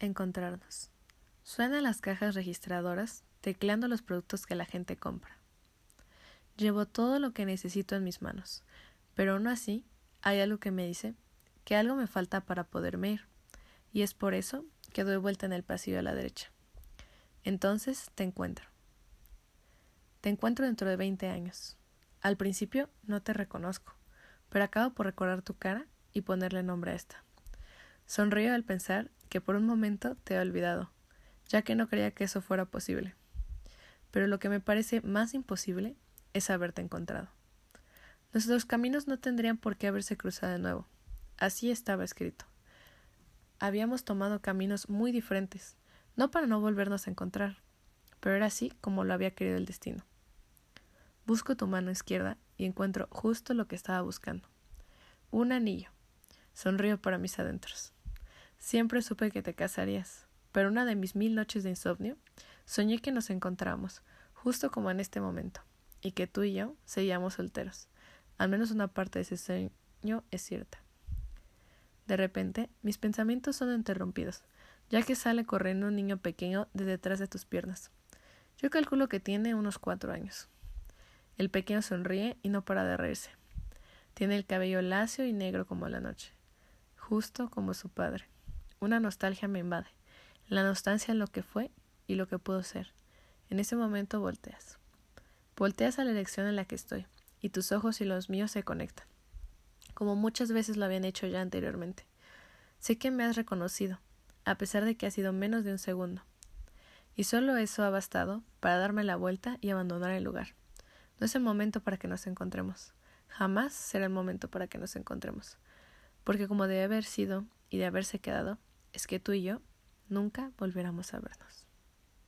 Encontrarnos. Suenan las cajas registradoras tecleando los productos que la gente compra. Llevo todo lo que necesito en mis manos, pero aún así hay algo que me dice que algo me falta para poderme ir, y es por eso que doy vuelta en el pasillo a la derecha. Entonces te encuentro. Te encuentro dentro de veinte años. Al principio no te reconozco, pero acabo por recordar tu cara y ponerle nombre a esta. Sonrío al pensar que por un momento te he olvidado, ya que no creía que eso fuera posible. Pero lo que me parece más imposible es haberte encontrado. Nuestros caminos no tendrían por qué haberse cruzado de nuevo. Así estaba escrito. Habíamos tomado caminos muy diferentes, no para no volvernos a encontrar, pero era así como lo había querido el destino. Busco tu mano izquierda y encuentro justo lo que estaba buscando. Un anillo. Sonrío para mis adentros. Siempre supe que te casarías, pero una de mis mil noches de insomnio soñé que nos encontramos, justo como en este momento, y que tú y yo seguíamos solteros. Al menos una parte de ese sueño es cierta. De repente, mis pensamientos son interrumpidos, ya que sale corriendo un niño pequeño de detrás de tus piernas. Yo calculo que tiene unos cuatro años. El pequeño sonríe y no para de reírse. Tiene el cabello lacio y negro como la noche, justo como su padre. Una nostalgia me invade, la nostalgia en lo que fue y lo que pudo ser. En ese momento volteas. Volteas a la elección en la que estoy, y tus ojos y los míos se conectan, como muchas veces lo habían hecho ya anteriormente. Sé que me has reconocido, a pesar de que ha sido menos de un segundo. Y solo eso ha bastado para darme la vuelta y abandonar el lugar. No es el momento para que nos encontremos. Jamás será el momento para que nos encontremos. Porque como debe haber sido y de haberse quedado, es que tú y yo nunca volviéramos a vernos.